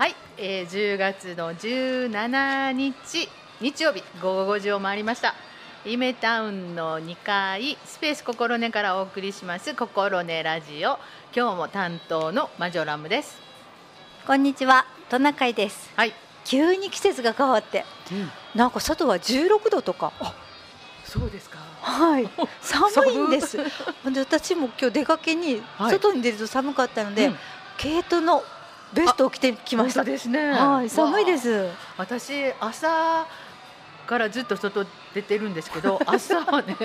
はい、えー、10月の17日日曜日午後5時を回りました。イメタウンの2階スペース心根からお送りします心根ラジオ。今日も担当のマジョラムです。こんにちはトナカイです。はい、急に季節が変わって。なんか外は16度とか。そうですか。はい。寒いんです。で私も今日出かけにはい。外に出ると寒かったので、うん。毛糸のベストを着てきました。ですね。はい寒いでわす。あ私朝からずっと外出てるんですけど 朝はね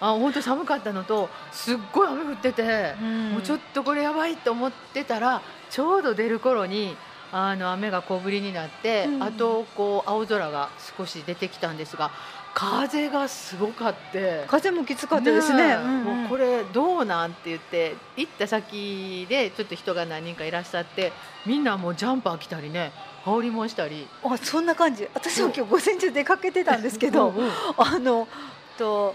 あ本当寒かったのとすっごい雨降ってて、もうちょっとこれやばいと思ってたらちょうど出る頃にあの雨が小降りになって、うん。あとこう青空が少し出てきたんですが風がすごかって。風もきつかったですね。え。うんうん。もうこれどうなんって言って行った先でちょっと人が何人かいらっしゃってみんなもうジャンパー着たりね羽織もしたり。あそんな感じ。私も今日午前中出かけてたんですけどうんうん。あのと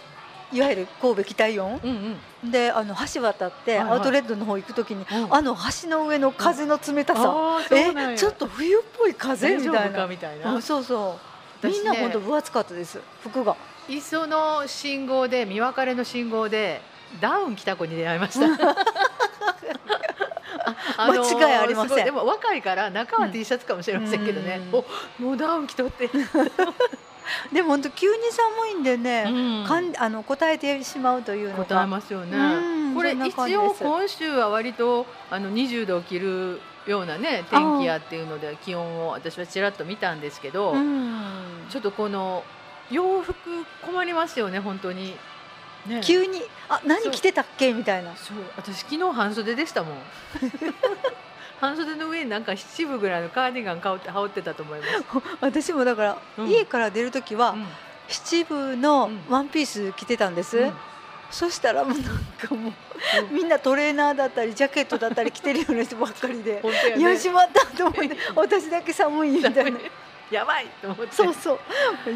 いわゆる神戸北イオン？うんうん。であの橋渡ってはいはい。アウトレットの方行くときに、うん。あの橋の上の風の冷たさ、うなんや。えちょっと冬っぽい風みたいな。かみたいな。あそうそうみんな本当分厚かったです服が。磯の信号で見別れの信号でダウン着た子に出会いました。あのー間違いありません。でも若いから中は T シャツかもしれませんけどね、おもうダウン着とって、でも本当急に寒いんでね、うん。かんあの答えてしまうというの答えがますよね、うんこれ一応今週は割とあの20度を切るようなね天気やっていうので気温を私はちらっと見たんですけど、うん。ちょっとこの洋服困りますよね本当に。ね。急にあ何着てたっけ？みたいな。そう。私昨日半袖でしたもん 半袖の上になんか七分ぐらいのカーディガン羽織ってたと思います、私もだから、うん。家から出る時は、うん。七分のうん。ワンピース着てたんです、うん。そしたらもうなんかもうみんなトレーナーだったりジャケットだったり着てるような人ばっかりで ね。しまったと思って 私だけ寒いみたいな。やばいと思って。そうそう。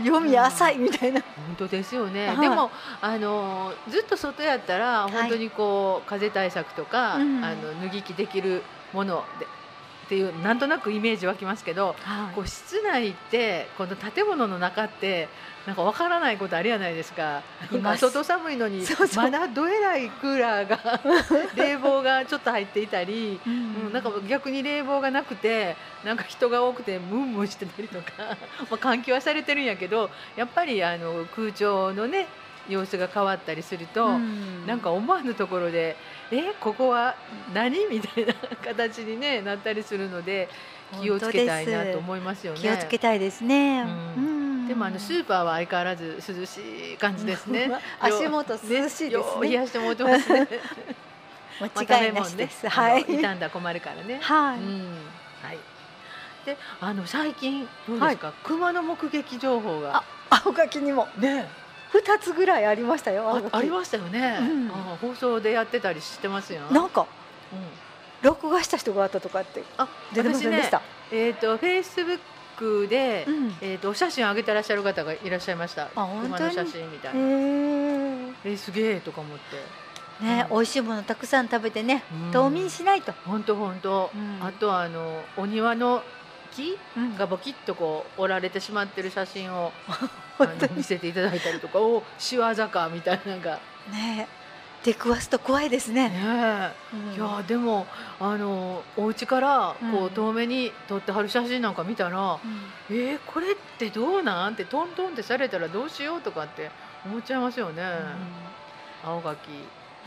読み浅いみたいな、本当ですよね、はい。でもあのずっと外やったらい。本当にこう、風対策とか、うん。あの脱ぎ着できるものでっていうなんとなくイメージ湧きますけどこう室内ってこの建物の中ってなんかわからないことあるやないですか。なんかいます。外寒いのにまだどえらいクーラーが 冷房がちょっと入っていたり、ううんん、なんか逆に冷房がなくてなんか人が多くてムンムンしてたりとか、まあ、換気はされてるんやけどやっぱりあの空調のね様子が変わったりすると、うん。なんか思わぬところで「えここは何?」みたいな形に、ね、なったりするので気をつけたいなと思いますよね。気をつけたいですね、うん。うん。でもあのスーパーは相変わらず涼しい感じですね。足元涼しいですね。冷やしてもらってますね。間違いなしです、まあはい傷んだ困るからね。はい、うん。はい。で、あの最近どうですか、熊の目撃情報が。あ青柿にも。ね二つぐらいありましたよ青ありましたよね、うん。あ放送でやってたりしてますよ。なんかうん。録画した人があったとかってあ出てませんでした、えっ、とフェイスブックで、うん。えっ、とお写真を上げてらっしゃる方がいらっしゃいました。本当に？写真みたいへな。ー。えーすげえとか思って。ね、うん。美味しいものたくさん食べてね、うん。冬眠しないと、本当本当。うん。あとはあのお庭の木うん。がボキッとこう折られてしまってる写真を 見せていただいたりとかお仕業かみたいなのが。ね出くわすと怖いですね。ねえ。うん。いやでもあのお家からこうん。う遠目に撮ってはる写真なんか見たら、うん。えー、これってどうなん？ってトントンってされたらどうしよう？とかって思っちゃいますよね、青柿あ青柿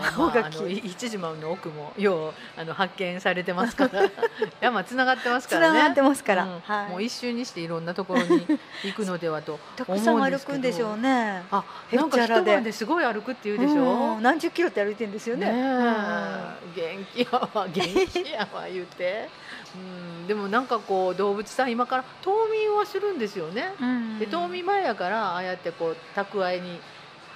まああのい一時間の奥もようあの発見されてますから。山つながってますからね。つながってますから、うん。はい、もう一瞬にしていろんなところに行くのではとたくさん歩くんでしょうね。あなんか一晩ですごい歩くって言うでしょ、うん。何十キロって歩いてるんですよね。ねえ。うん。元気やわ元気やわ言って、うん、でもなんかこう動物さん今から冬眠はするんですよね、うん。で冬眠前やからああやってこう蓄えに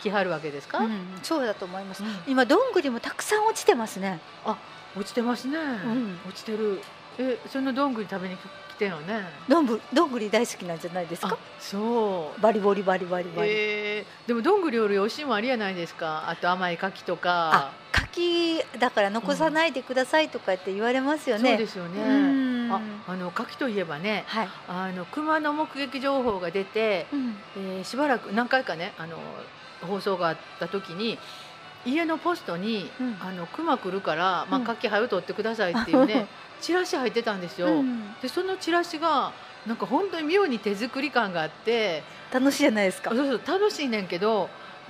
来はるわけですか、うんそうだと思います。うん。今どんぐりもたくさん落ちてますね。あ落ちてますね、ん。落ちてる。えそのどんぐり食べに来てんのね？どんぶどんぐり大好きなんじゃないですか？あそう。バリバリバリバリ。バリ、えー、でもどんぐりより美味しいもんありやないですか？あと甘い柿とあか柿だから残さないでくださいとかって言われますよね、そうですよね。うん。ああの柿といえばねはい、あの熊の目撃情報が出て、うん。えーしばらく何回かねあの放送があった時に家のポストに「うん。あの熊来るから、まあ、うん。柿早う取ってください」っていうね、チラシ入ってたんですよ。うん。でそのチラシがなんか本当に妙に手作り感があって楽しいじゃないですか。そうそう楽しいねんけど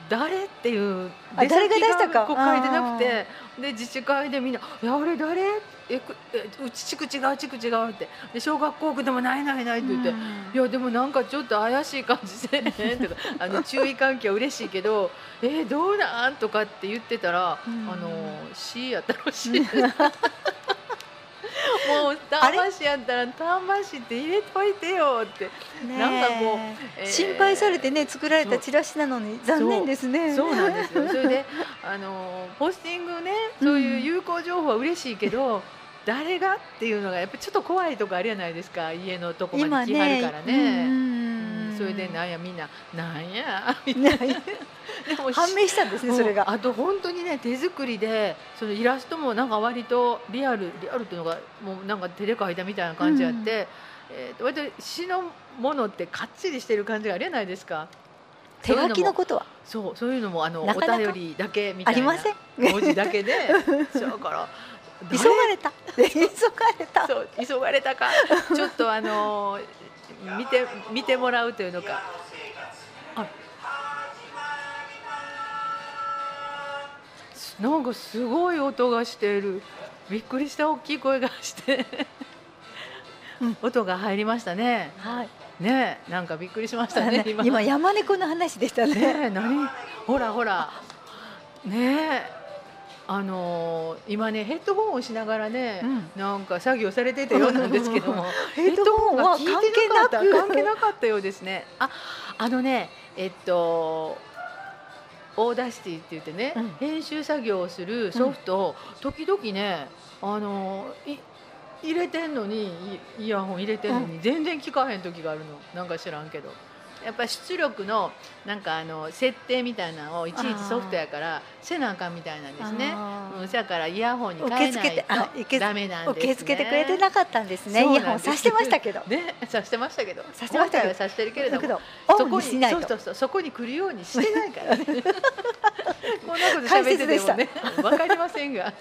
誰っていうあ誰が出したか？こう書いてなくてで自治会でみんな「いやあれ誰えくえうち地区違う地区違う」って。で小学校区でもないないないって言って。いやでもなんかちょっと怪しい感じせえへんとかあの注意喚起は嬉しいけど「えー、どうなん?」とかって言ってたら、うん。あの C やったらしい もう丹波市やったら丹波市って入れといてよって、ねなんかこうええー心配されてね作られたチラシなのに残念ですね。そうなんですよ。それで あのポスティングねそういう有効情報は嬉しいけど、誰が？っていうのがやっぱりちょっと怖いとこあるじゃないですか。家のとこま今で来はるねからね。うんうん。それでなんやみんな「なんや」みたいな。でも判明したんですねそれが。うんあと本当にね手作りでそのイラストもなんか割とリアルリアルっていうのがもうなんか手で描いたみたいな感じやって、えーと割と詩のものってかっちりしてる感じがあるじゃないですか。手書きのことは。そうそういうのもあのお便りだけみたいな。ありません。文字だけで。だから急がれた。急がれた。そう急がれたか。ちょっとあの見て見てもらうというのか。あなんかすごい音がしている。びっくりした。大きい声がして、うん。音が入りましたね。はい。ねえなんかびっくりしましたね。今。今山猫の話でしたね。ねえ何？ほらほら。ねえあのー今ねヘッドホンをしながらね、うん。なんか作業されてたようなんですけども。ヘッドホンはヘッドホンが効いてなかった。関係なかったようですね。ああのねえっと Audacity って言ってね、うん。編集作業をするソフトを時々ねあのい入れてんのにイイヤホン入れてんのに全然聞かへん時があるの。なんか知らんけどやっぱり出力のなんかあの設定みたいなのをいちいちソフトやからせなあかんみたいなんですね。うん、そやからイヤホンに変えないと。ダメなんですね。受け付けてくれてなかったんですね。イヤホンさしてましたけど。ねさしてましたけど。さしてましたけど。さしてるけれども。そこににしないと。そうそうそうそこに来るようにしてないからね。こんなこと解喋っててもねわかりませんが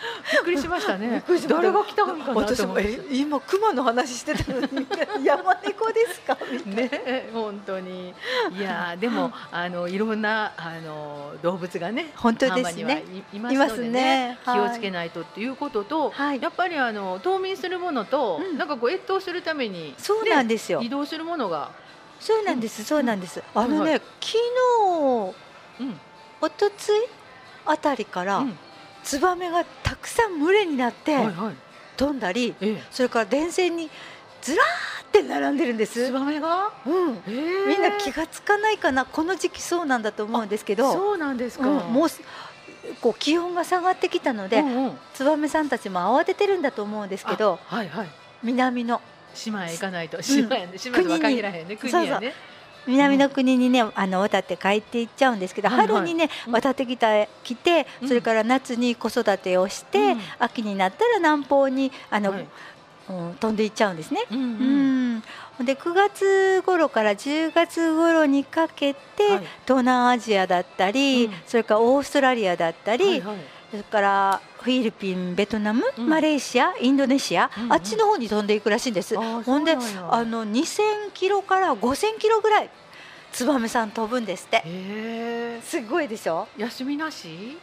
びっくりしましたね。誰が来たんかなと私も今熊の話してたのに。山猫ですか？みたいな。ね本当に。いやーでも あのいろんなあの動物がね本当ですね。浜にはいいますね。気をつけないとっていうことと、はい。やっぱりあの冬眠するものと、うん。なんかこう越冬するために、そうなんですよ。移動するものが、そうなんですそうなんです。あのはいね昨日うん。おとついあたりからうんツバメがたくさん群れになってはいはい。飛んだりええ。それから電線にずらーって並んでるんです。ツバメが、うん。え。ーみんな気がつかないかなこの時期そうなんだと思うんですけどそうなんですか、うんもうすこう気温が下がってきたのでうんうん。ツバメさんたちも慌ててるんだと思うんですけどあはいはい。南の。島へ行かないと。島やね、島とは限らへんね。国やね南の国にね、あの渡って帰っていっちゃうんですけど、はいはい。春にねうん。渡ってきた来て、うん。それから夏に子育てをして、うん。秋になったら南方にあの、はい。うん飛んでいっちゃうんですね。うんううん。んで9月頃から10月頃にかけて、はい。東南アジアだったり、うん。それからオーストラリアだったり、はいはいそれからフィリピンベトナム、うん。マレーシアインドネシア、うんうん。あっちの方に飛んでいくらしいんです。ほんであの2000キロから5000キロぐらいツバメさん飛ぶんですって。すごいでしょ？休みなし？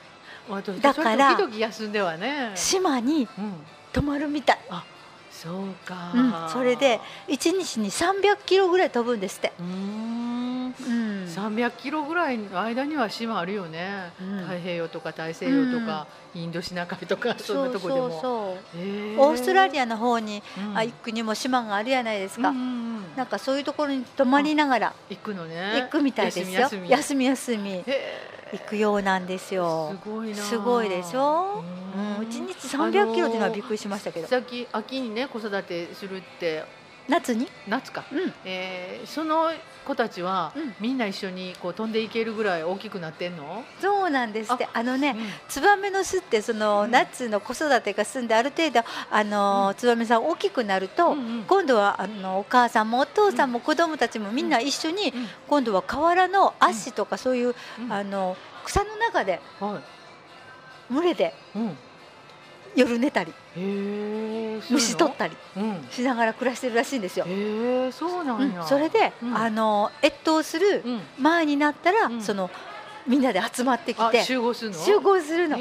私だから時々休んではね。島にうん。泊まるみたい、そうか、うん、それで1日に300キロぐらい飛ぶんですって、うーん。うん、300キロぐらいの間には島あるよね、うん。太平洋とか大西洋とか、インドシナ海とかそんなとこでも。そうオーストラリアの方に、うん。あ行くにも島があるじゃないですか、うんうんうん。なんかそういうところに泊まりながら行くのね。行くみたいですよ。休み休み。休み行くようなんですよ。すごいな。すごいでしょ？うん。うん、一日300キロっていうのはびっくりしましたけど、さっき秋にね子育てするって夏に、夏か、うん、えーその子たちは、うん。みんな一緒にこう飛んでいけるぐらい大きくなってんの、そうなんですって。あのね、うん。ツバメの巣ってその、うん。夏の子育てが済んである程度あの、ツバメさん大きくなると、うんうん。今度はあのお母さんもお父さんも子供たちもみんな一緒に、うん。今度は河原の足とかそういう、うん。あの草の中ではい。群れでうん、夜寝たり虫取ったりうん。しながら暮らしてるらしいんですよ。へえそうなうんや、ん。それで、うん。あの越冬するうん。前になったら、うん。そのみんなで集まってきあて集合するの？集合するの。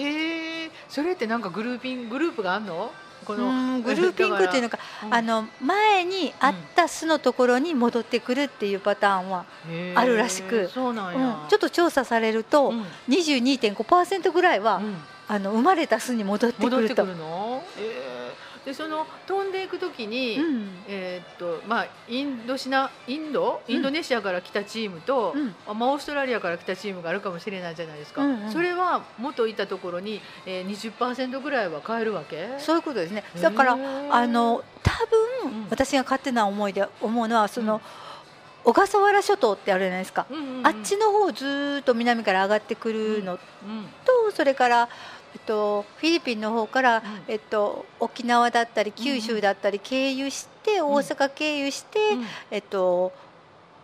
それってなんかグルーピングループがあんの？このうんグルーピングっていうのか、あの前にあった巣のところに戻ってくるっていうパターンは、あるらしく。そうなんちょっと調査されると、うん。22.5%ぐらいは、うんあの生まれた巣に戻ってくると。るの、えー、でその飛んでいくときに、うん。えーっとまあ、インドシナインド？インドネシアから来たチームと、うん。まあ、オーストラリアから来たチームがあるかもしれないじゃないですか、うんうん。それは元いたところに、えー、20%ぐらいは変えるわけ？そういうことですね。だから、あの多分、うん。私が勝手な思いで思うのはその、小笠原諸島ってあるじゃないですか。うんうんうん。あっちの方ずーっと南から上がってくるのうん。と、それから、えっと、フィリピンの方から、んえっと、沖縄だったり九州だったり経由して、大阪経由して、うん。えっと、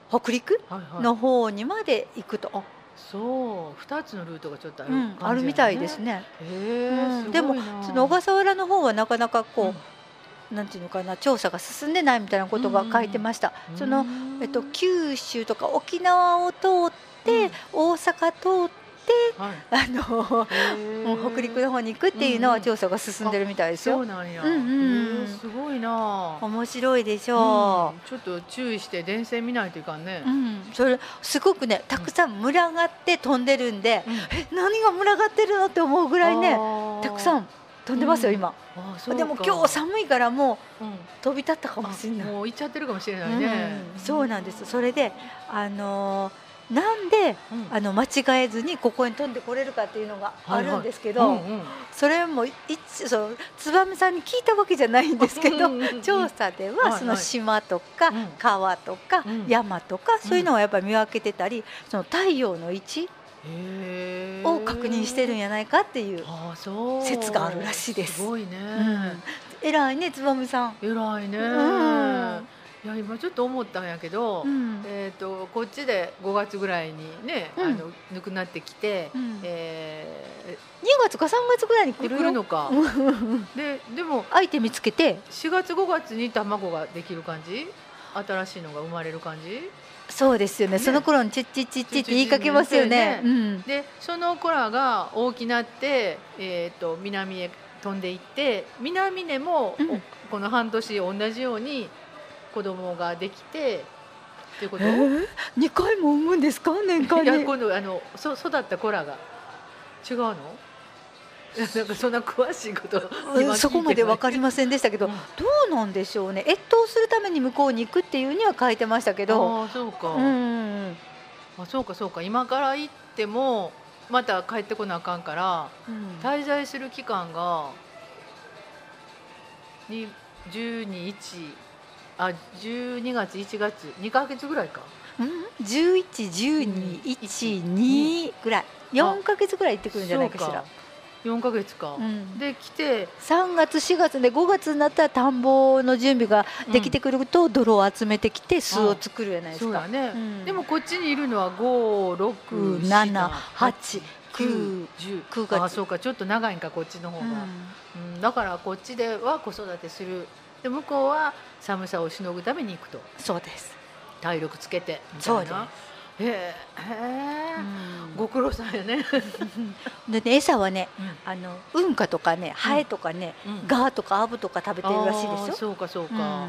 北陸はいはい。の方にまで行くと、そう。二つのルートがちょっとあるうんあるみたいですね。うん。でもその小笠原の方はなかなかこう、なんていうのかな調査が進んでないみたいなことが書いてました。うん。そのえっと、九州とか沖縄を通って、大阪通ってはい。あの北陸の方に行くっていうのうんうん。は調査が進んでるみたいですよ。そうなんや、うんすごいな。面白いでしう。ょん。ちょっと注意して電線見ないといかんね。う。う、ん、それすごくねたくさん群がって飛んでるんで、うん。え何が群がってるのって思うぐらいねたくさんん飛んでますよ今、でも今日寒いからもううん。飛び立ったかもしれない。もう行っちゃってるかもしれないね。うん。そうなんです。それであのーなんでうん。あの間違えずにここに飛んでこれるかっていうのがあるんですけど、それもいつそう燕さんに聞いたわけじゃないんですけど、調査ではその島とかうん。川とかうん。山とかそういうのをやっぱり見分けてたりその太陽の位置を確認してるんじゃないかっていう説があるらしいです。すごいね。うん。偉いね燕さん。偉いね。うんいや今ちょっと思ったんやけど、うん。えっ、とこっちで5月ぐらいにね、うん。あのぬくなってきて、うん。え2月か3月ぐらいに来るの？か。うん。ででも相手見つけて？4月5月に卵ができる感じ？新しいのが生まれる感じ？そうですよね。ね。その頃にチッチッチッチって言いかけますよね。チッチッチうん。でその子らが大きなって、えー、と南へ飛んでいって南でも、この半年同じように子供ができてっていうこと、えー、2回も産むんですか？年間いやに。今度あのそ育った子らが。違うの？なんかそんな詳しいこと今そこまで分かりまませんでしたけど、うんどうなんでしょうね。越冬するために向こうに行くっていうには書いてましたけど。ああそうか、うんあそうかそうか。今から行ってもまた帰ってこなあかんからうん。滞在する期間がに12日あ12月1月2か月ぐらいか。うん？11、12、1、2ぐらい。4か月ぐらい行ってくるんじゃないかしら。4か。月か、うん。で来て。3月4月で5月になったら田んぼの準備ができてくると泥を集めてきて巣を作るじゃないですか。ね、うん。でもこっちにいるのは567 7 8 9 10 9月。あそうか。ちょっと長いんかこっちの方が、うん。だからこっちでは子育てするで向こうは寒さをしのぐために行くと。そうです。体力つけてみたいな。へえへえ、ご苦労さんやね、でね餌はねあのうんかとかねハエとかね、うん。ガーとかアブとか食べてるらしいですよ。そうかそううか、ん。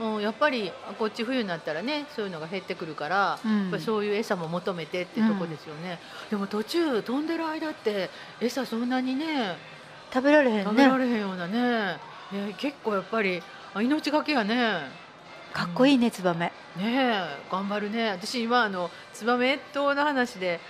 うんやっぱりこっち冬になったらねそういうのが減ってくるから、うん。やっぱりそういう餌も求めてってとこですよね、でも途中飛んでる間って餌そんなにね食べられへん食べらね。れへんようなねね結構やっぱりあ命がけやね。かっこいいねツバメ。ねえ頑張るね。私今あのツバメ越冬の話で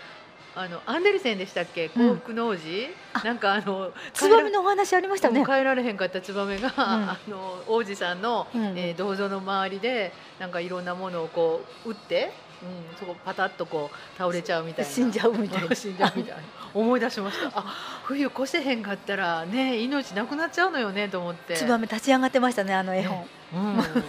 あのアンデルセンでしたっけ？幸福の王子、うん、なんかあのツバメのお話ありましたね。帰られへんかったツバメが、うん、あの王子さんの、うん、えー、銅像の周りでなんかいろんなものをこう打ってうん、そこパタッとこう倒れちゃうみたいな。死んじゃうみたいな。死んじゃうみたいな思い出しました。あ冬越せへんかったらね命なくなっちゃうのよねと思って。ツバメ立ち上がってましたねあの絵本、ね、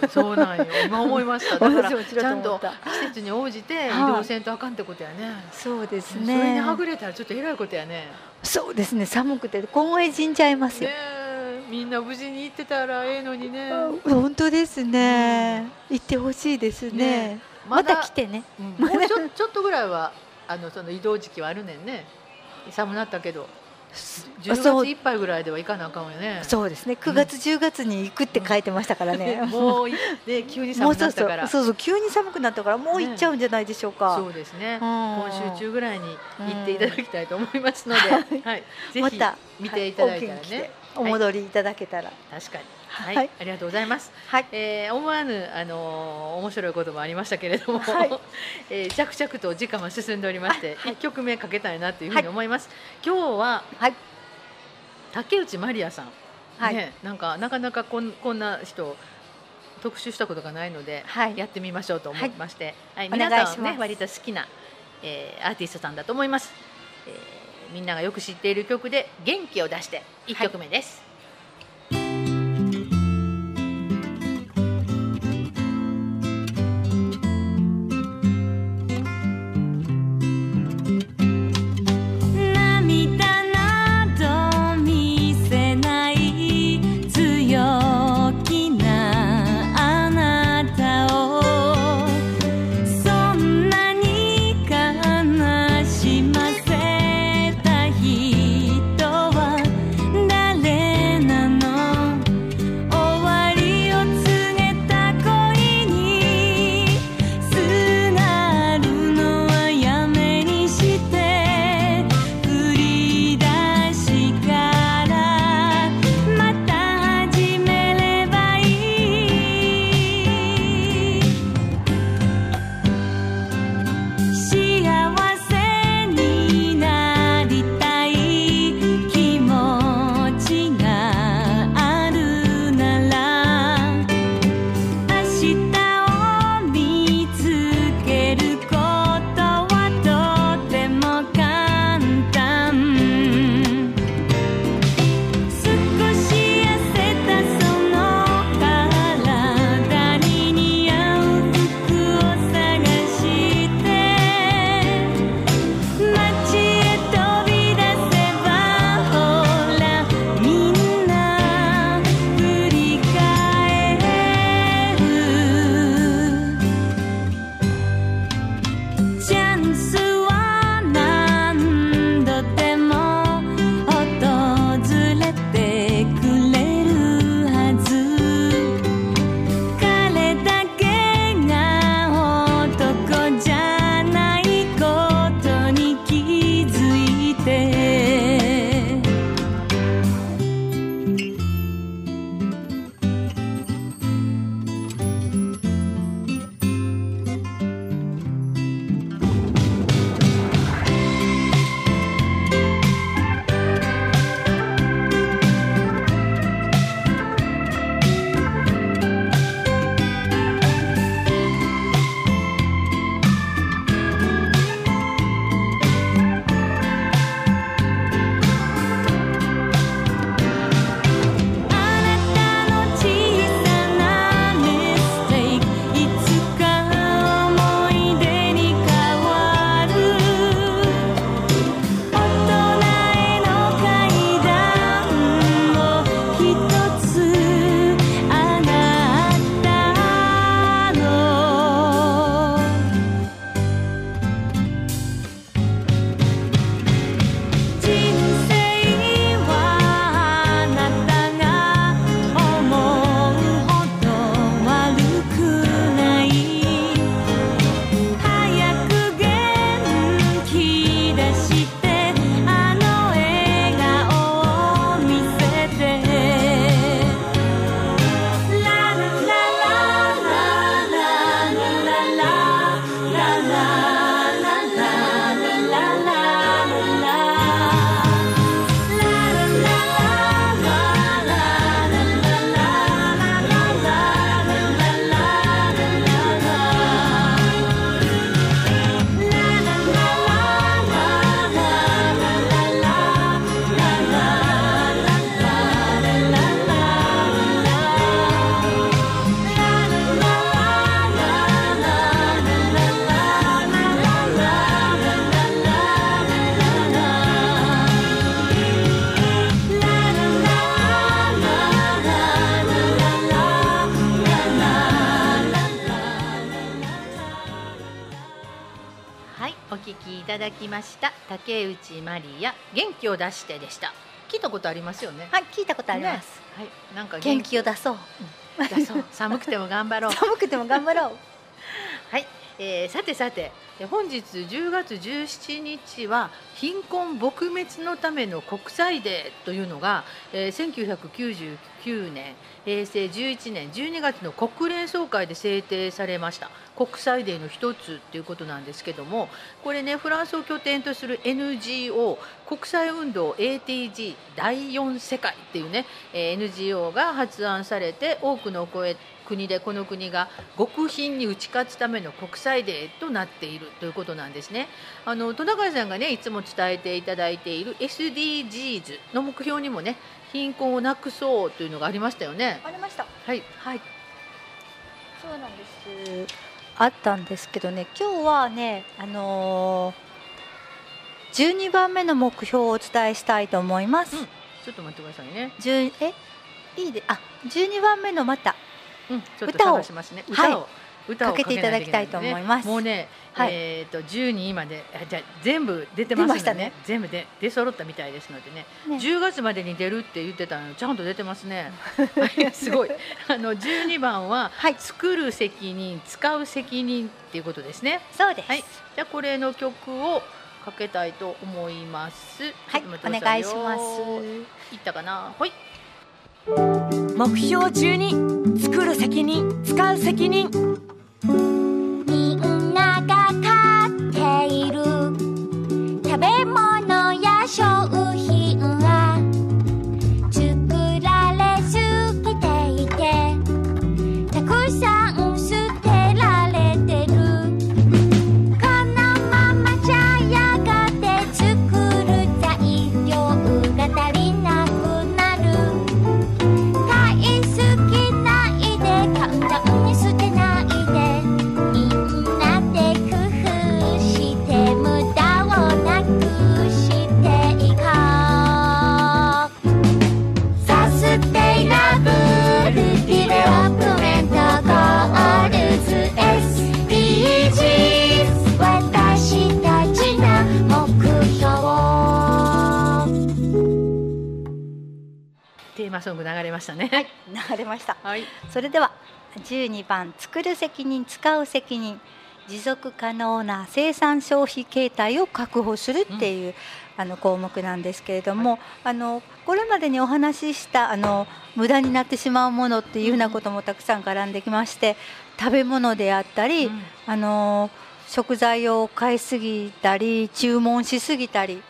うん、そうなんよ。今思いました。だからちゃんと季節に応じて移動せんとあかんってことやね、はい、そうですね。それにはぐれたらちょっとえらいことやね。そうですね。寒くて凍え死んじゃいますよ、ねみんな無事に行ってたらええのにね。本当ですね、うん、行ってほしいですね。ねまた来てね、うん、もうちょちょっとぐらいはあのその移動時期はあるねんね寒なったけど10月いっぱいぐらいでは行かなあかんよね。そうですね。9月、うん、10月に行くって書いてましたからね、うん、もうね急に寒くなったから。そうそう。急に寒くなったからもう行っちゃうんじゃないでしょうか、ね、そうですね、今週中ぐらいに行っていただきたいと思いますので、はい、ぜひ見ていただいたらね、お戻りいただけたら、確かに。はい、はい、ありがとうございます。はい、えー、思わぬあのー、面白いこともありましたけれども、はい、えー、着々と時間は進んでおりまして、一、はい、曲目かけたいなというふうに思います。今日は、はい、竹内まりやさん、はい、ね、なんかなかなかこんこんな人特集したことがないので、はい、やってみましょうと思いまして、はい、皆さんね割と好きな、えー、アーティストさんだと思います。えー、みんながよく知っている曲で元気を出して1曲目です。いました。竹内まりや元気を出してでした。聞いたことありますよね。はい聞いたことあります、ね、はい。なんか元気。を出そう、うん、出そう。寒くても頑張ろう。寒くても頑張ろう。はい、えー、さてさて本日10月17日は貧困撲滅のための国際デーというのが、えー、1999年平成11年12月の国連総会で制定されました。国際デーの一つっていうことなんですけどもこれねフランスを拠点とする NGO 国際運動 ATG 第4世界っていうね、えー、NGO が発案されて多くの声国でこの国が極貧に打ち勝つための国際デーとなっているということなんですね。あの戸中さんがねいつも伝えていただいている SDGs の目標にもね貧困をなくそうというのがありましたよね。ありました。はいはい。そうなんです。あったんですけどね今日はねあのー、12番目の目標をお伝えしたいと思います。うん、ちょっと待ってくださいね。え？いいであ12番目のまたうん、ちょっと探しますね。歌を、はい、歌をかけていただきたいと思います。もうね、はい、えっ、ー、と12位までじゃ全部出てますね。ね全部で出揃ったみたいですのでね。ね10月までに出るって言ってたのちゃんと出てますね。すごい。あの12番は、はい、作る責任、使う責任っていうことですね。そうです。はい。じゃこれの曲をかけたいと思います。はい、お願いします。いったかな。はい。目標12作る責任使う責任。みんなが飼っている食べ物や商品ソング流れましたね。はい、流れました。はい、それでは12番作る責任使う責任持続可能な生産消費形態を確保するっていう、うん、あの項目なんですけれども、はい、あのこれまでにお話ししたあの無駄になってしまうものっていうようなこともたくさん絡んできまして食べ物であったり、うん、あの食材を買いすぎたり注文しすぎたり、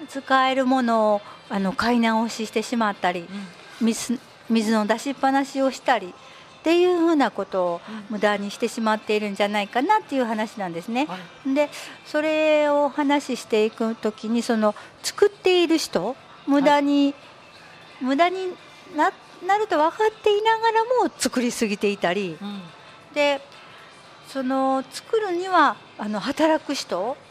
うん、使えるものをあの買い直ししてしまったり、水水の出しっぱなしをしたりっていうふうなことを無駄にしてしまっているんじゃないかなっていう話なんですね。はい、でそれを話していく時にその作っている人無駄に、はい、無駄にななると分かっていながらも作りすぎていたり、うん、でその作るにはあの働く人、うん、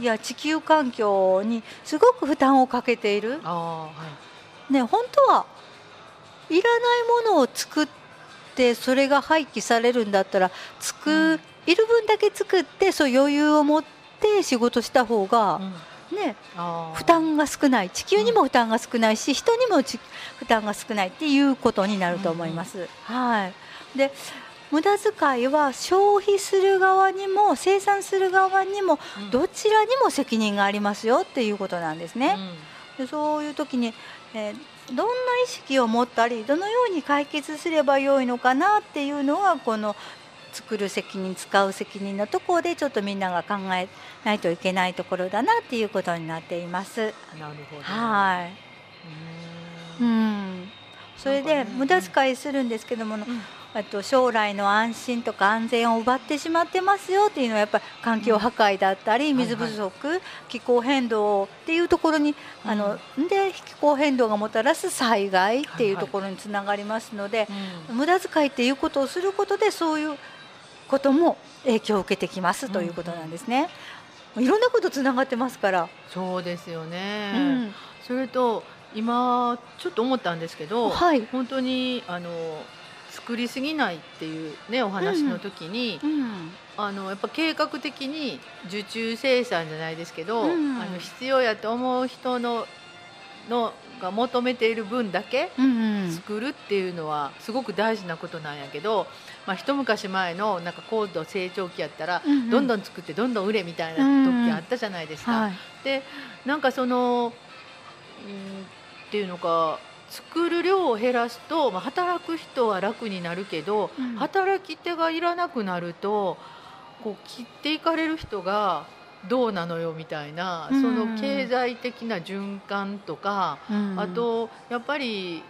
いや地球環境にすごく負担をかけている。はい、ね本当はいらないものを作ってそれが廃棄されるんだったら作、うん、いる分だけ作ってそう余裕を持って仕事した方が、うん、ね負担が少ない。地球にも負担が少ないし、人にも負担が少ないっていうことになると思います。うん、はい。で無駄遣いは消費する側にも生産する側にもどちらにも責任がありますよっていうことなんですね。でそういう時に、えーどんな意識を持ったりどのように解決すればよいのかなっていうのはこの作る責任使う責任のところでちょっとみんなが考えないといけないところだなっていうことになっています。なるほどはい。うん。それで無駄遣いするんですけども、うん、あと将来の安心とか安全を奪ってしまってますよっていうのはやっぱり環境破壊だったり水不足、気候変動っていうところにあので気候変動がもたらす災害っていうところにつながりますので、無駄遣いっていうことをすることでそういうことも影響を受けてきますということなんですね。いろんなことつながってますから。そうですよね。うん、それと今ちょっと思ったんですけど、はい、本当にあの作りすぎないっていうねお話の時に、うん。あのやっぱ計画的に受注生産じゃないですけど、うん。あの必要やと思う人ののが求めている分だけうんうん。作るっていうのはすごく大事なことなんやけど、まあ、一昔前のなんか高度成長期やったら、うんうん。どんどん作ってどんどん売れみたいな時あったじゃないですか。はい。でなんかそのうんっていうのか作る量を減らすと、まあ、働く人は楽になるけど、うん。働き手がいらなくなるとこう切っていかれる人がどうなのよみたいな、うん。その経済的な循環とか、うん。あとやっぱり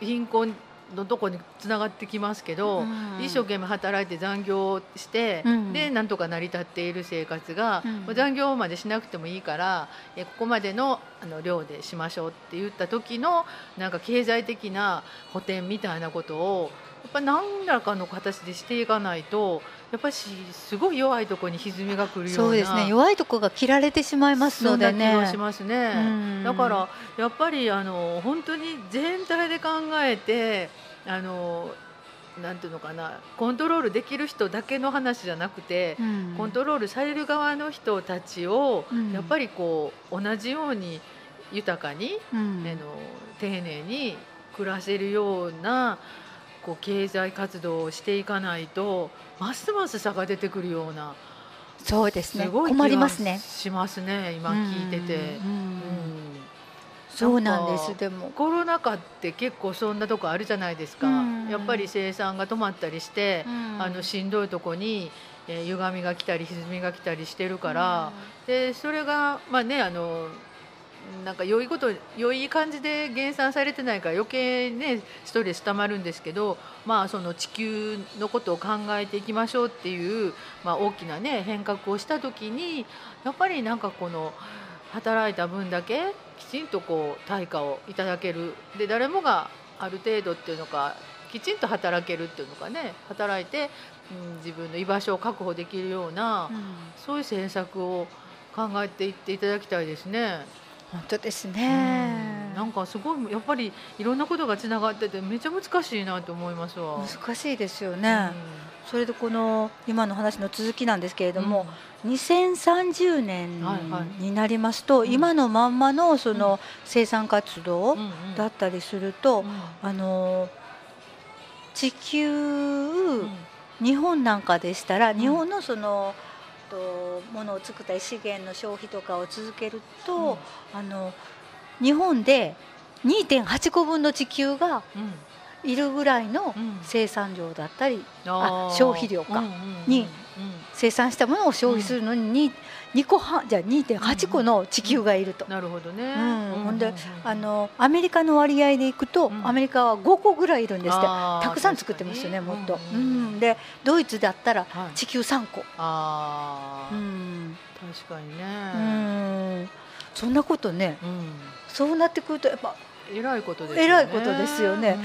貧困のとこにつながってきますけど、うん。一生懸命働いて残業をして、うん。でなんとか成り立っている生活が、残業までしなくてもいいからえここまでのあの量でしましょうって言った時のなんか経済的な補填みたいなことをやっぱ何らかの形でしていかないとやっぱりしすごい弱いところに歪みが来るような。そうですね。弱いとこが切られてしまいますのでね。しますね。うん。だからやっぱりあの本当に全体で考えてあのなんていうのかなコントロールできる人だけの話じゃなくて、うん。コントロールされる側の人たちを、うん。やっぱりこう同じように豊かに、うん。あの丁寧に暮らせるようなこう経済活動をしていかないとますます差が出てくるようなそうですね。すごい気困りまがすね。しますね今聞いてて。うんうんそうなんです。かでも。コロナ禍って結構そんなとこあるじゃないですか、うん。やっぱり生産が止まったりして、うん。あのしんどいとこに、えー歪みが来たり歪みが来たりしてるから、でそれがまあねあのなんか良いこと良い感じで減産されてないから余計ねストレスたまるんですけどまあその地球のことを考えていきましょうっていう、まあ、大きなね変革をした時にやっぱりなんかこの働いた分だけきちんとこう対価をいただけるで誰もがある程度っていうのかきちんと働けるっていうのかね働いて、うん、自分の居場所を確保できるような、うんそういう政策を考えていっていただきたいですね。本当ですうん。ねなんかすごいやっぱりいろんなことがつながっててめちゃ難しいなと思いますわ。難しいですよね、それでこの今の話の続きなんですけれども、2030年はいはいになりますと、うん今のまんまのその生産活動うんうん。だったりすると、うん。あの地球、うん。日本なんかでしたら、ん日本のそのとものを作ったり資源の消費とかを続けると、あの日本で2.8個分の地球がうん。いるぐらいのうん。生産量だったり、あー。消費量かうんうんうんに生産したものを消費するのに 2, 2個半じゃあ2.8個の地球がいると。なるほどね。うん。ほんであのアメリカの割合でいくと、うん。アメリカは5個ぐらいいるんですって。たくさん作ってますよねもっと、でドイツだったらはい。地球3個、あー。うん。確かにうね。ん。そんなことね。うん。そうなってくるとやっぱ、偉いことですよね。偉いことですよね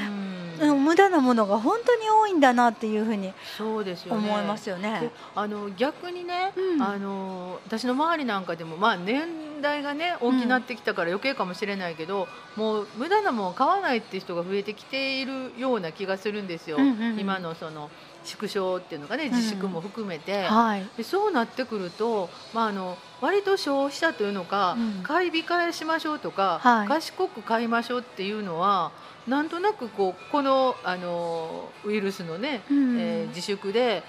うんうん無駄なものが本当に多いんだなっていうふうにそうですよね。思いますよねで。あの逆にね、うんあの私の周りなんかでもまあ年代がね大きくなってきたから余計かもしれないけど、もう無駄なもん買わないって人が増えてきているような気がするんですよ。うんうんうん今のその縮小っていうのがね自粛も含めて、はい、でそうなってくると、まあ、あの割と消費者というのか、うん。買い控えしましょうとか、はい。賢く買いましょうっていうのはなんとなくこうこのあのウイルスのね、うんえー自粛で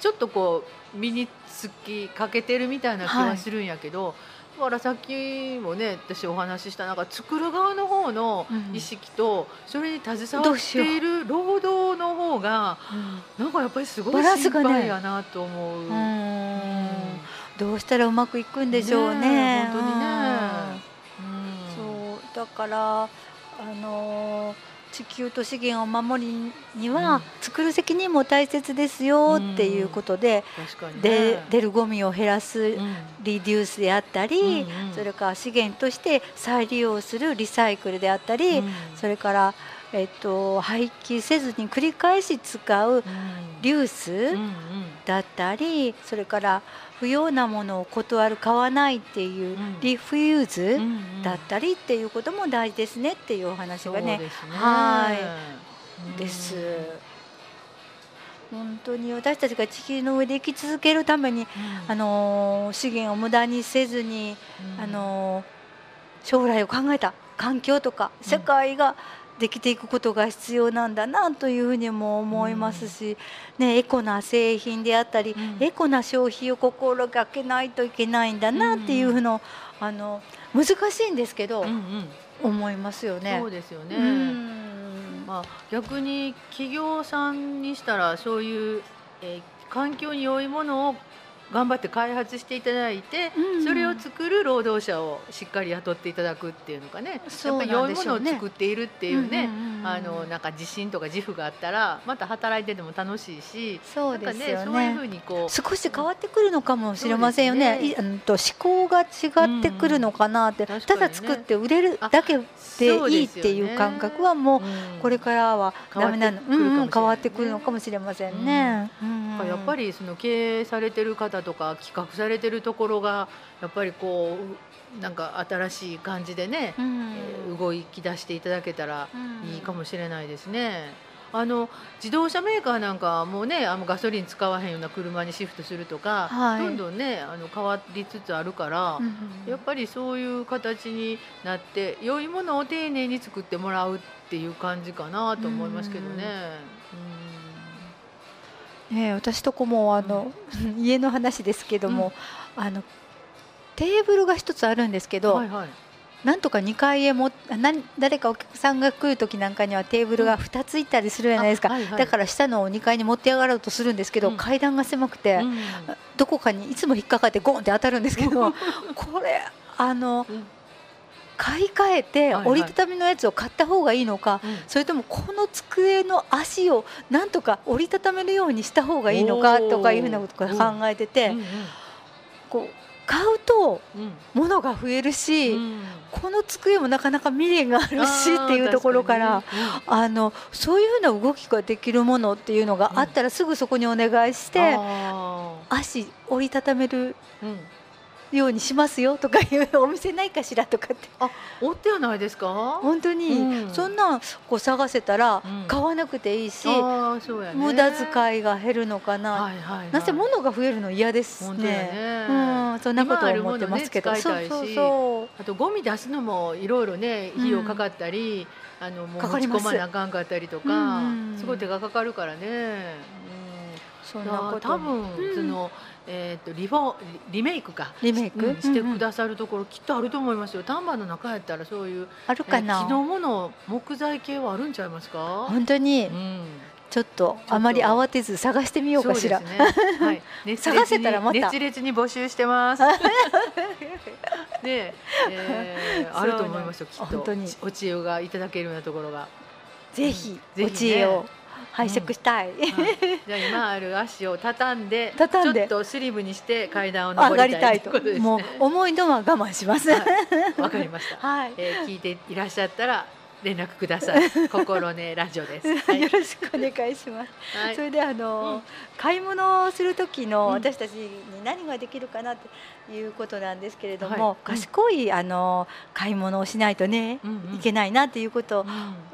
ちょっとこう身につきかけてるみたいな気はするんやけど、だからさっきもね私お話ししたなんか作る側の方の意識と、それに携わっている労働の方がなんかやっぱりすごい心配やなと思う。うん。うん。どうしたらうまくいくんでしょうね。ねえ本当にね。うん。そうだからあのー地球と資源を守りには、うん。作る責任も大切ですよっていうことで、で出るゴミを減らすうん。リデュースであったり、それから資源として再利用するリサイクルであったり、うん。それから、えっと、廃棄せずに繰り返し使うリュース、だったりそれから不要なものを断る買わないっていううん。リフューズうんうん。だったりっていうことも大事ですねっていうお話がね。ね。はい。うん。です。本当に私たちが地球の上で生き続けるために、あの資源を無駄にせずに、あの将来を考えた環境とか社会ができていくことが必要なんだなというふうにも思いますし、ね、エコな製品であったり、エコな消費を心がけないといけないんだなっていうふうのあの難しいんですけど、思いますよね。そうですよね、まあ、逆に企業さんにしたらそういう、えー、環境に良いものを頑張って開発していただいて、うんうん、それを作る労働者をしっかり雇っていただくっていうのかね。やっぱり良いものを作っているっていうね、あのなんか自信とか自負があったらまた働いてても楽しいしそうですよね、ね、そういうふうにこう少し変わってくるのかもしれませんよね。ね、うんと思考が違ってくるのかなって、うんうん、ただ作って売れるだけでいいっていう感覚はもうこれからはダメなの、変わってくるのかもしれませんね。うん、やっぱりその経営されてる方とか企画されてるところがやっぱりこうなんか新しい感じでね、動き出していただけたらいいかもしれないですね。あの自動車メーカーなんかもねあのガソリン使わへんような車にシフトするとか、はい、どんどんねあの変わりつつあるから、うんやっぱりそういう形になって良いものを丁寧に作ってもらうっていう感じかなと思いますけどね。うんね、私とこもあの、うん、家の話ですけども、うん、あのテーブルが一つあるんですけど、はいはい、なんとか2階へも誰かお客さんが来る時なんかにはテーブルが2ついたりするじゃないですか、はいはい、だから下の2階に持って上がろうとするんですけど、うん、階段が狭くて、どこかにいつも引っかかってゴンって当たるんですけど これあの、買い替えて折りたたみのやつを買った方がいいのか、はいはい、それともこの机の足をなんとか折りたためるようにした方がいいのかとかいうふうなことを考えてて、うんうん。うん、こう買うと物が増えるし、うん、この机もなかなか未練があるしっていうところから、あのそういうふうな動きができるものっていうのがあったらすぐそこにお願いして、足折りたためるようにしますよとかいうお店ないかしらとかって。あおってはないですか？本当に、うん、そんなこう探せたら買わなくていいし、うんね、無駄遣いが減るのかな、はいはいはい、なぜ物が増えるの嫌ですね。ね、うん、そんなこと思ってますけど、ね、そうそうそう。あとゴミ出すのもいろいろね費用かかったり、あのもう持ち込まなあかんかったりとか、すごい手がかかるからね、うん、そんなこと多分、その、えーと、リフォリメイクか。リメイク、うん、してくださるところ、きっとあると思いますよ。丹波の中やったらそういうあるかな、えー、木のもの木材系はあるんちゃいますか？本当に、うん、ちょっとあまり慌てず探してみようかしら、ね。はい、探せたらまた。熱烈に募集してます。で、えー、あると思いますよきっと。本当に。お知恵がいただけるようなところが。ぜひ、お知恵を、拝借したい、うんはい、じゃあ今ある足を畳んで畳んで。ちょっとスリムにして階段を上りたいとね、もう重いのは我慢します。わ、はい、かりました、はい。えー、聞いていらっしゃったら連絡ください。心ねラジオです、はい。よろしくお願いします。はい、それであの、うん、買い物をする時の私たちに何ができるかなっていうことなんですけれども、はい、賢いあの買い物をしないとね、うんうん、いけないなっていうこと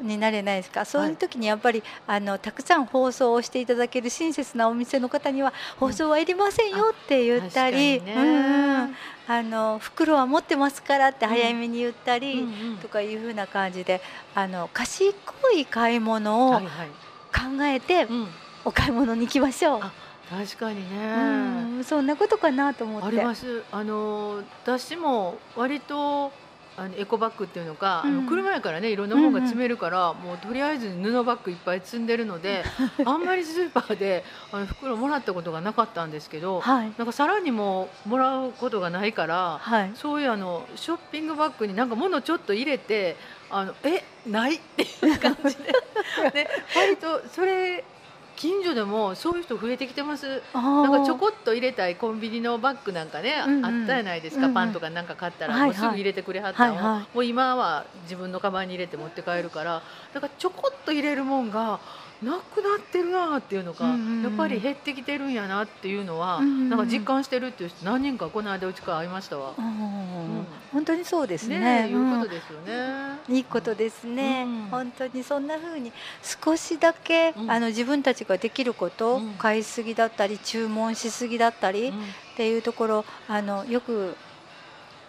になれないですか、うん、そういう時にやっぱりあのたくさん放送をしていただける親切なお店の方には放送はいりませんよって言ったり、ね、うんあの袋は持ってますからって早めに言ったりとかいうふうな感じであの賢い買い物を考えてお買い物に行きましょう。確かにね、うそんなことかなと思って。あります。あの私も割とあのエコバッグっていうのか、うん、あの車やからねいろんなものが積めるから、うんうん、もうとりあえず布バッグいっぱい積んでるので あんまりスーパーであの袋もらったことがなかったんですけど、はい、なんかさらにももらうことがないから、はい、そういうあのショッピングバッグになんか物ちょっと入れてあのえない？っていう感じで。で割とそれ近所でもそういう人増えてきてます。なんかちょこっと入れたいコンビニのバッグなんかね、うんうん、あったじゃないですか、うんうん、パンとかなんか買ったら、もうすぐ入れてくれはったの、はいはい、もう今は自分のカバンに入れて持って帰るからだからちょこっと入れるもんがなくなってるなっていうのが、やっぱり減ってきてるんやなっていうのは、なんか実感してるっていう人何人かこの間うちから会いましたわ。うん本当にそうですね。いううん。ことですよね。いいことですね、うん。本当にそんな風に少しだけ、うん。あの自分たちができること、うん。買いすぎだったり注文しすぎだったり、っうん。ていうところあのよく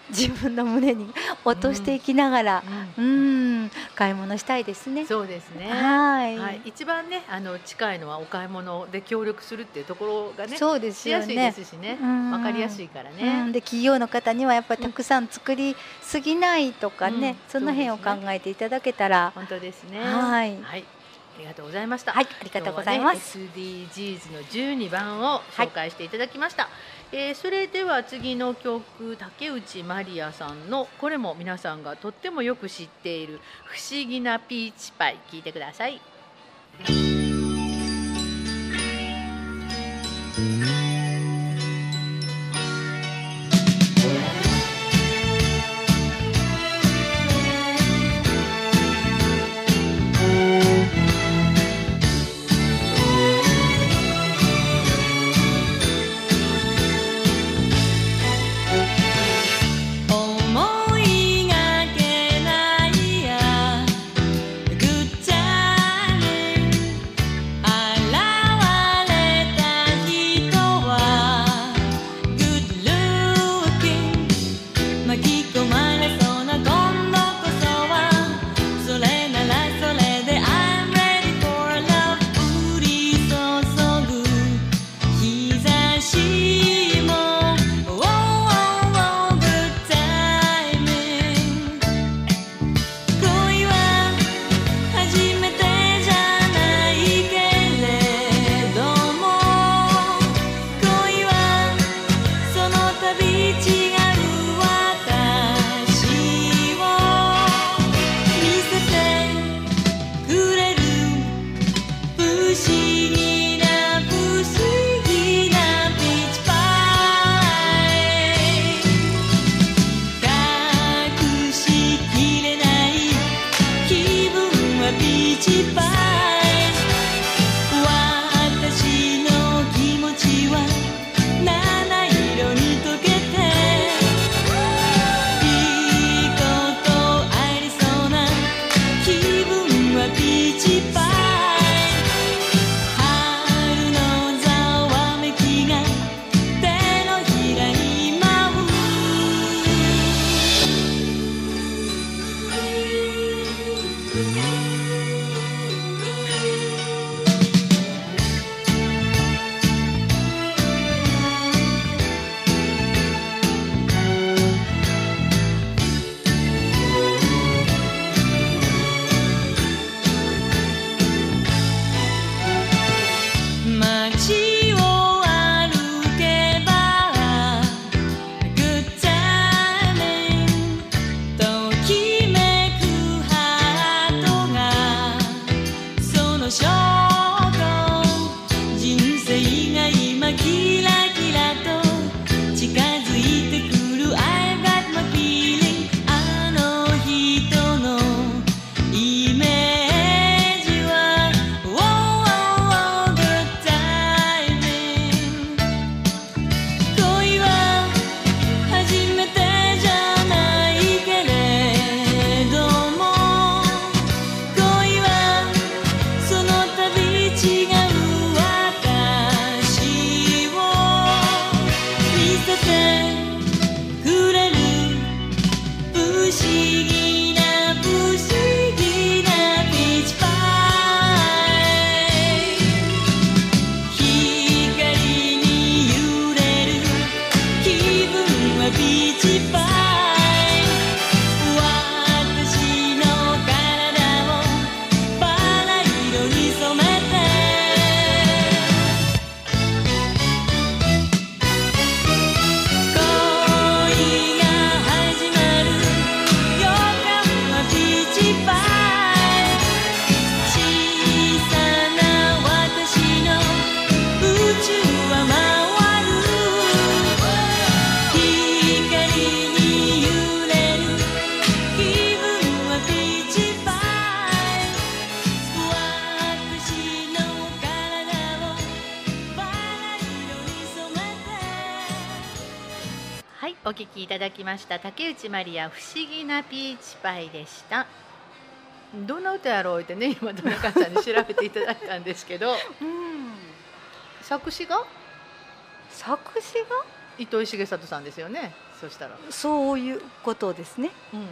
自分の胸に落としていきながら、うん、買い物したいですね。そうですね。はい、はい、一番ねあの近いのはお買い物で協力するっていうところがねそうですよしやすいねで。すしねうんわかりやすいからうねん、。で企業の方にはやっぱりたくさん作りすぎないとかね、うんその辺を考えていただけたら、本当ですね。はいありがとうございました。はい、ありがとうございます。ね SDGs の12番を紹介していただきました。えーそれでは次の曲竹内まりやさんのこれも皆さんがとってもよく知っている不思議なピーチパイ聴いてください。きました。竹内まりや不思議なピーチパイでした。どんな歌やろうってね今田中さんに調べていただいたんですけど。うん。作詞が？作詞が？糸井重里さんですよねそしたら、そういうことですね。うん、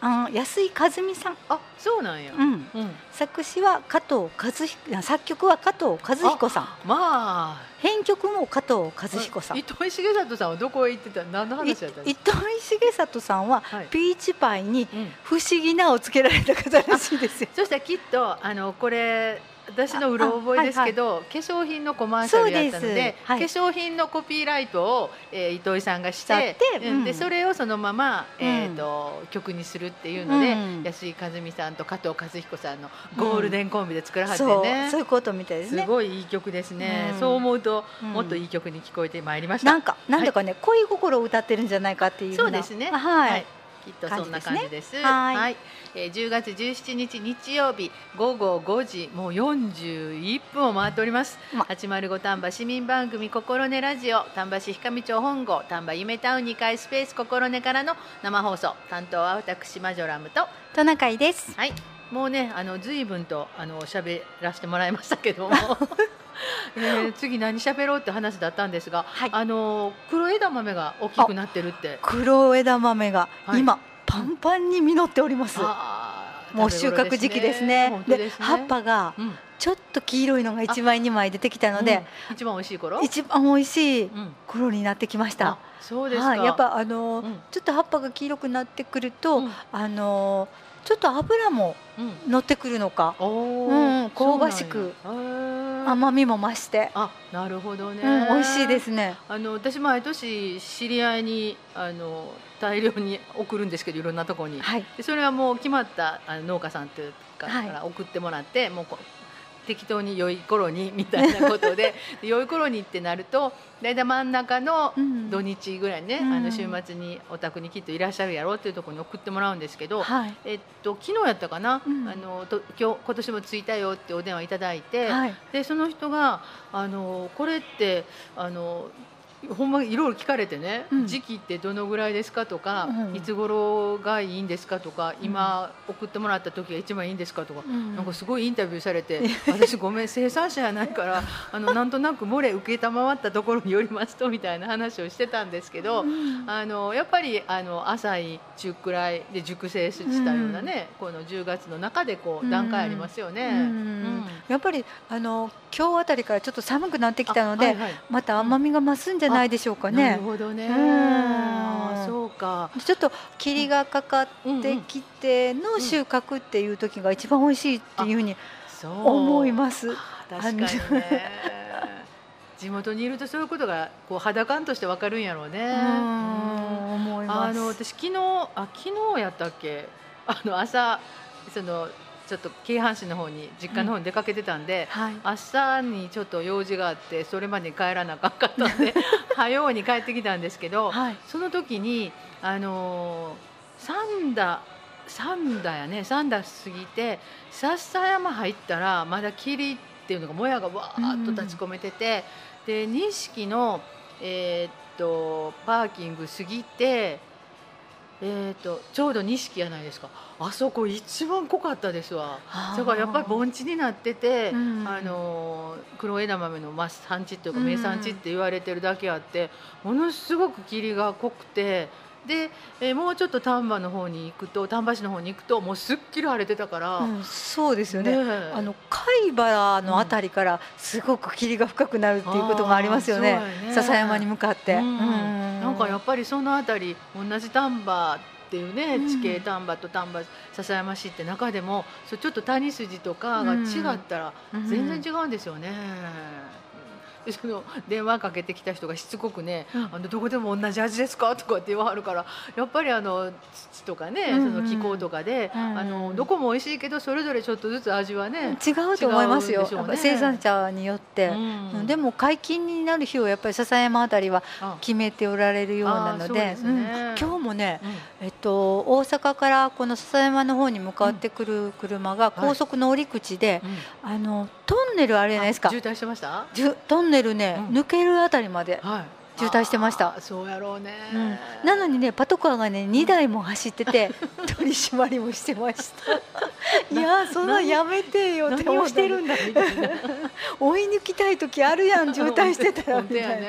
あ安井和美さん、あそうなんや、うん、うん、作詞は加藤和彦作曲は加藤和彦さん。まあ。編曲も加藤和彦さん。糸井重里さんはどこへ行ってた？何のい話やった糸井重里さんははい。ピーチパイにうん。不思議なをつけられた方らしいですよ。そしたらきっとあのこれ私のうろ覚えですけど、化粧品のコマーシャルやったのではい。化粧品のコピーライトを、えー、糸井さんがしてうんうん。でそれをそのまま、えーと曲にするっていうので、うん。安井和美さんと加藤和彦さんのゴールデンコンビで作らはってそうね、そういうことみたいですすね。ごいいい曲ですね、うん。そう思うと、うん。もっといい曲に聞こえてまいりました。なんかなんだかね、恋心を歌ってるんじゃないかっていうそうですね。はい。きっとそんな感じです。はいはい、えー、10月17日日曜日午後5時もう41分を回っております。ま805丹波市民番組心根ラジオ丹波市氷上町本郷丹波夢タウン2階スペース心根からの生放送担当は私マジョラムとトナカイです。はい。もうねあの随分とあの喋らせてもらいましたけども。えー次何喋ろうって話だったんですが、はい。あの黒枝豆が大きくなってるって。黒枝豆がはい。今、パンパンに実っております。もう収穫時期ですね。ですね。葉っぱがうん。ちょっと黄色いのが一枚二枚出てきたので、うん。一番美味しい頃？一番美味しいうん。頃になってきました。あ。そうですか、はい、やっぱあのーうん。ちょっと葉っぱが黄色くなってくると、うん。あのーちょっと油もうん。乗ってくるのか、おうんー香ばしく甘みも増して、あなるほどね、うん、美味しいですね。あの私毎年知り合いにあの大量に送るんですけどいろんなところに、はい、でそれはもう決まったあの農家さんというかはい。から送ってもらって、もうこう適当に良い頃にみたいなことでで 良い頃にってなると大体真ん中のうん。土日ぐらいね、うん。あの週末にお宅にきっといらっしゃるやろうっていうところに送ってもらうんですけど、はい、えっと昨日やったかな、うん。あのと今日今年も着いたよってお電話いただいて、はい、でその人があのこれってあのほんまいろいろ聞かれてね、うん。時期ってどのぐらいですかとか、うん。いつ頃がいいんですかとか今送ってもらった時が一番いいんですかとか、うん。なんかすごいインタビューされて私ごめん生産者やないから あのなんとなく漏れ受けたまわったところによりますとみたいな話をしてたんですけど、うん。あのやっぱりあの浅い中くらいで熟成したようなね、この10月の中でこう段階ありますよね。うん。うん。やっぱりあの今日あたりからちょっと寒くなってきたので、あはいはい。また甘みが増すんじゃないでしょうかなるね。ほどね。そうか。ちょっと霧がかかってきての収穫っていう時が一番美味しいっていうふうに思います。確かにね。地元にいるとそういうことがこう肌感としてわかるんやろうね。うん思います。あの私昨日あ昨日やったっけ？あの朝そのちょっと京阪市の方に実家の方に出かけてたんで、はい。朝にちょっと用事があってそれまでに帰らなあかんかったんで 早うに帰ってきたんですけど、はい。その時にあのー三田三田やね三田過ぎて笹山入ったらまだ霧っていうのがもやがわーっと立ち込めてて、で錦のえーっとパーキング過ぎて。えー、とちょうど錦やないですか。あそこ一番濃かったですわ。だからやっぱり盆地になってて、うんあのー黒枝豆のまあ産地っていうかうん。名産地って言われてるだけあって、ものすごく霧が濃くてで、えーもうちょっと丹波の方に行くと丹波市の方に行くともうすっきり晴れてたから、うん、そうですよね。え。あの貝原のあたりからすごく霧が深くなるっていうことがありますよね。ね。笹山に向かって、うん。うん。なんかやっぱりそのあたり同じ丹波っていうね、うん。地形丹波と丹波篠山市って中でもそうちょっと谷筋とかが違ったらうん。全然違うんですよね。でその電話かけてきた人がしつこくね「うん。あのどこでも同じ味ですか?」とかって言わはるからやっぱりあの土とかね、その気候とかで、うんあのどこも美味しいけどそれぞれちょっとずつ味はね、違うと思いますよ。ね。生産者によって、うんうん。でも解禁になる日をやっぱり笹山あたりはあ決めておられるようなのでね。うん。今日もね、うん。えっと、大阪からこの笹山の方に向かってくる車が高速の折り口で、うん。あのトンネルあるじゃないですか。あ渋滞してました？じゅトンネルね、うん。抜けるあたりまではい。渋滞してました。そうやろうね、うん、なのにねパトカーがね2台も走ってて 取り締まりもしてました。いやーそんなんやめてよって何をしてるんだみたいな。追い抜きたい時あるやん渋滞してたらみたいな、ね。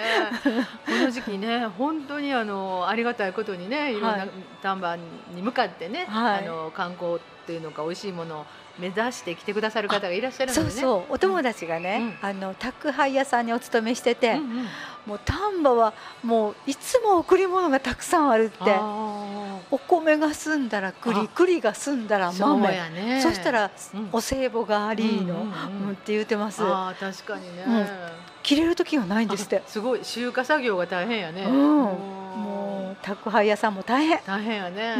この時期ね本当にあのありがたいことにねいろんはない。丹波に向かってね、はい。あの観光っていうのか美味しいものを目指して来てくださる方がいらっしゃるね。そうそう。お友達がね、あの宅配屋さんにお勤めしてて、うん。うんもう丹波はもういつも贈り物がたくさんあるってあお米が澄んだら栗あ栗が澄んだら豆。やね。そしたらうん。お歳暮がありの、うんうんうんうん。って言ってます。あー確かにね、うん切れる時がないんですってあすごい集荷作業が大変やね、うんももう宅配屋さんも大変大変やね。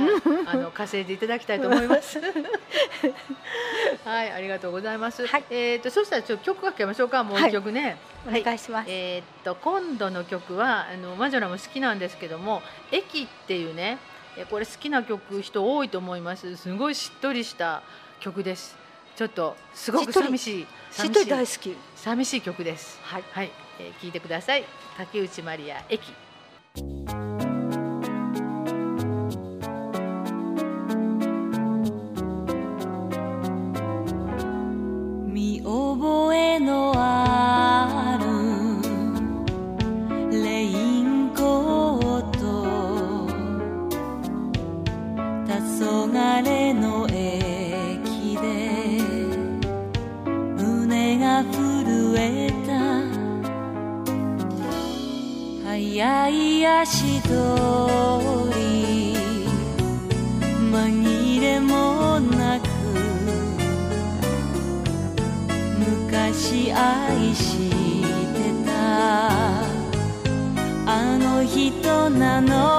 あの稼いでいただきたいと思います。はい、ありがとうございます。はいえっ、とそしたらちょっと曲かけましょうか。もう一曲ね。お願いします、えっ、と今度の曲はあのマジョラも好きなんですけども、駅っていうね、えこれ好きな曲人多いと思います。すごいしっとりした曲です。ちょっとすごく寂しいしっとり大好き寂しい曲です。はいはい、えー聞いてください。竹内まりや駅。足取り紛れもなく昔愛してたあの人なの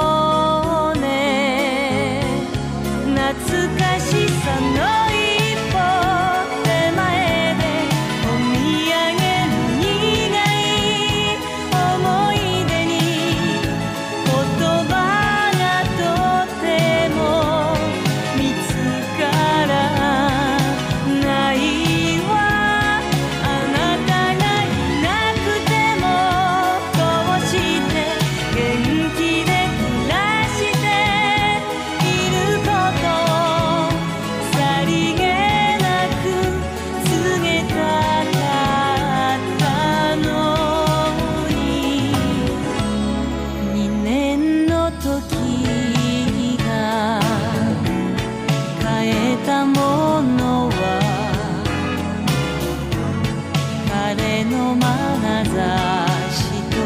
しと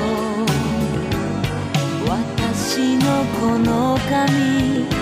私のこの髪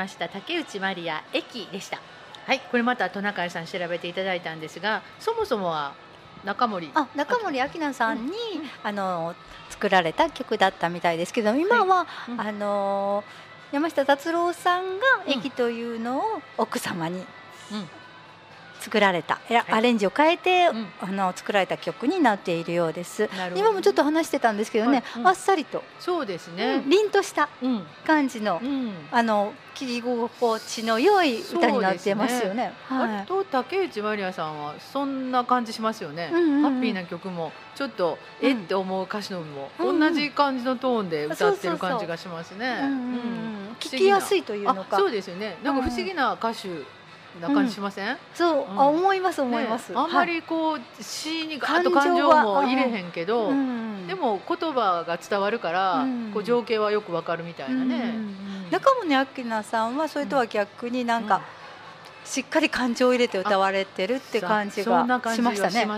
ました竹内まりや駅でした。はい。これまたトナカイさん調べていただいたんですがそもそもは中森あ中森明菜さんに、あの作られた曲だったみたいですけど今は、うん。あの山下達郎さんが「駅」というのを奥様にうん作られた、はい。アレンジを変えて、うん。あの作られた曲になっているようです。今もちょっと話してたんですけどね、はい。うん。あっさりと、そうですうねん。凛としたうん。感じの、うん。あの聴き心地の良い歌になってますよね。はい。割と竹内まりやさんはそんな感じしますよね、うんうんうん。ハッピーな曲もちょっとえって思う歌詞のも、うんうん。同じ感じのトーンで歌ってる感じがしますね。聞きやすいというのか。あそうですよね。なんか不思議な歌手な感じしません、そう、うん。あ思います思います。ねあんまりこう詩にガーッと感情も入れへんけど、でも言葉が伝わるから、うんこう情景はよくわかるみたいなね。うんうん中森明菜さんはそれとは逆になんか、しっかり感情を入れて歌われてるって感じがしましたね。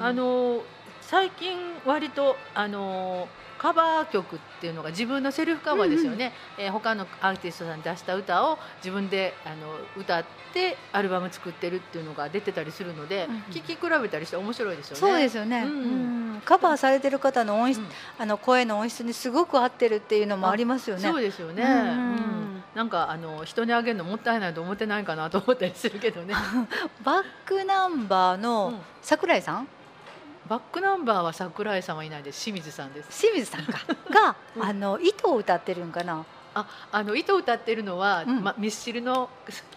あの最近割とあのカバー曲っていうのが自分のセルフカバーですよね、えー他のアーティストさんに出した歌を自分であの歌ってアルバム作ってるっていうのが出てたりするので、うん聴き比べたりして面白いですよね。そうですよね、うん。うん。カバーされてる方の音質、うん。あの声の音質にすごく合ってるっていうのもありますよね。そうですよね、ううん。ん。なんかあの人にあげるのもったいないと思ってないかなと思ったりするけどね。バックナンバーうのん。桜井さん、バックナンバーは桜井さんはいないです。清水さんです。清水さんか。が、うん。あの糸を歌ってるんかな。ああの糸を歌ってるのは、うん。ま、ミスチルの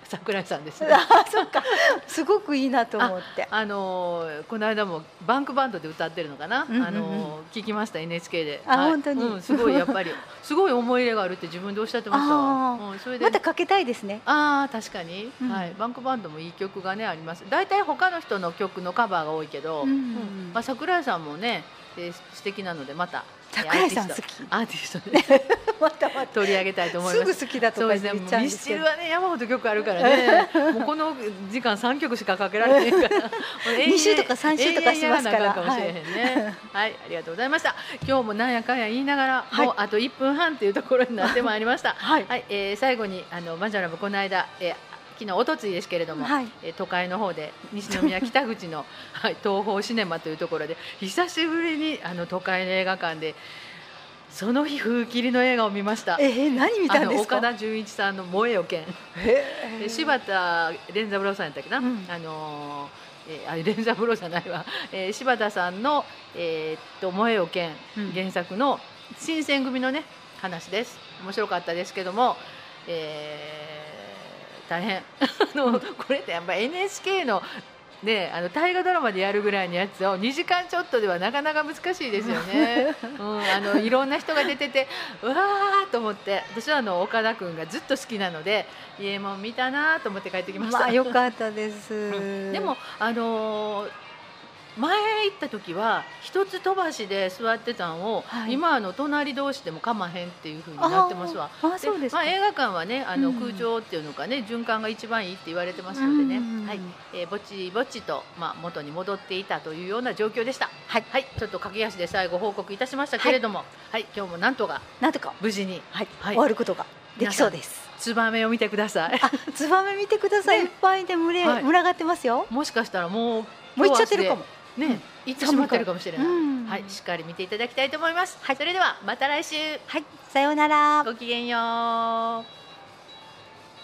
桜井さんです。ね あそっか。すごくいいなと思って。あのーこの間もバンクバンドで歌ってるのかな、うんうんうん。あのー聞きました NHK で。あ本当に。うん、すごいやっぱりすごい思い入れがあるって自分でおっしゃってました。うん、それで。またかけたいですね。あー確かに、うん。はい、バンクバンドもいい曲がねあります。大体他の人の曲のカバーが多いけど、うんうんまあ、桜井さんもねで素敵なのでまた桜井さん好き。アーティストで またまた。取り上げたいと思いすますぐ好きだとか言っ。ちゃうんですけどミスチル。はね山ほど曲あるからね。もうこの時間三曲しかかけられへんから。二週とか三週とかしますからかもしれへんね。はい、ありがとうございました。今日もなんやかんや言いながら、はいもうあと1分半っていうところになってまいりました。はいはい、えー最後にあのマジャラブこの間、えー昨日おとついですけれども、はい。えー都会の方で西宮北口の、はい、東宝シネマというところで久しぶりにあの都会の映画館でその日風切りの映画を見ました。えー、何見たんですか？岡田准一さんの「燃えよ剣」へー。で柴田連三郎さんやったっけな、うん。あのーえーあ連三郎じゃないわ、えー柴田さんの「えーっと燃えよ剣」うん。原作の新選組のね話です。面白かったですけども、えー大変 あのこれってやっぱ NHK のね、あの大河ドラマでやるぐらいのやつを2時間ちょっとではなかなか難しいですよね。うん、あのいろんな人が出ててうわーと思って私はあの岡田君がずっと好きなので家も見たなと思って帰ってきました。まあ良かったです。う んでもあのー前行った時は一つ飛ばしで座ってたんを、はい今あの隣同士でもかまへんっていう風になってますわ。あーあそうで。まあ、映画館はねあのうん空調っていうのかね、循環が一番いいって言われてますのでね、うんはいえーぼちぼちと、まあ、元に戻っていたというような状況でした。はいはい、ちょっと駆け足で最後報告いたしましたけれども、はい、今日もなんとかなんとか無事にはい、はい終わることができそうです。ツバメを見てください。あ、ツバメ見てください。ねいっぱいで群れ、はい群がってますよ。もしかしたらもうもう行っちゃってるかも。ね、行ってしまってるかもしれない。うんはい、しっかり見ていただきたいと思います。それではまた来週。はい、さようなら。ごきげんよう。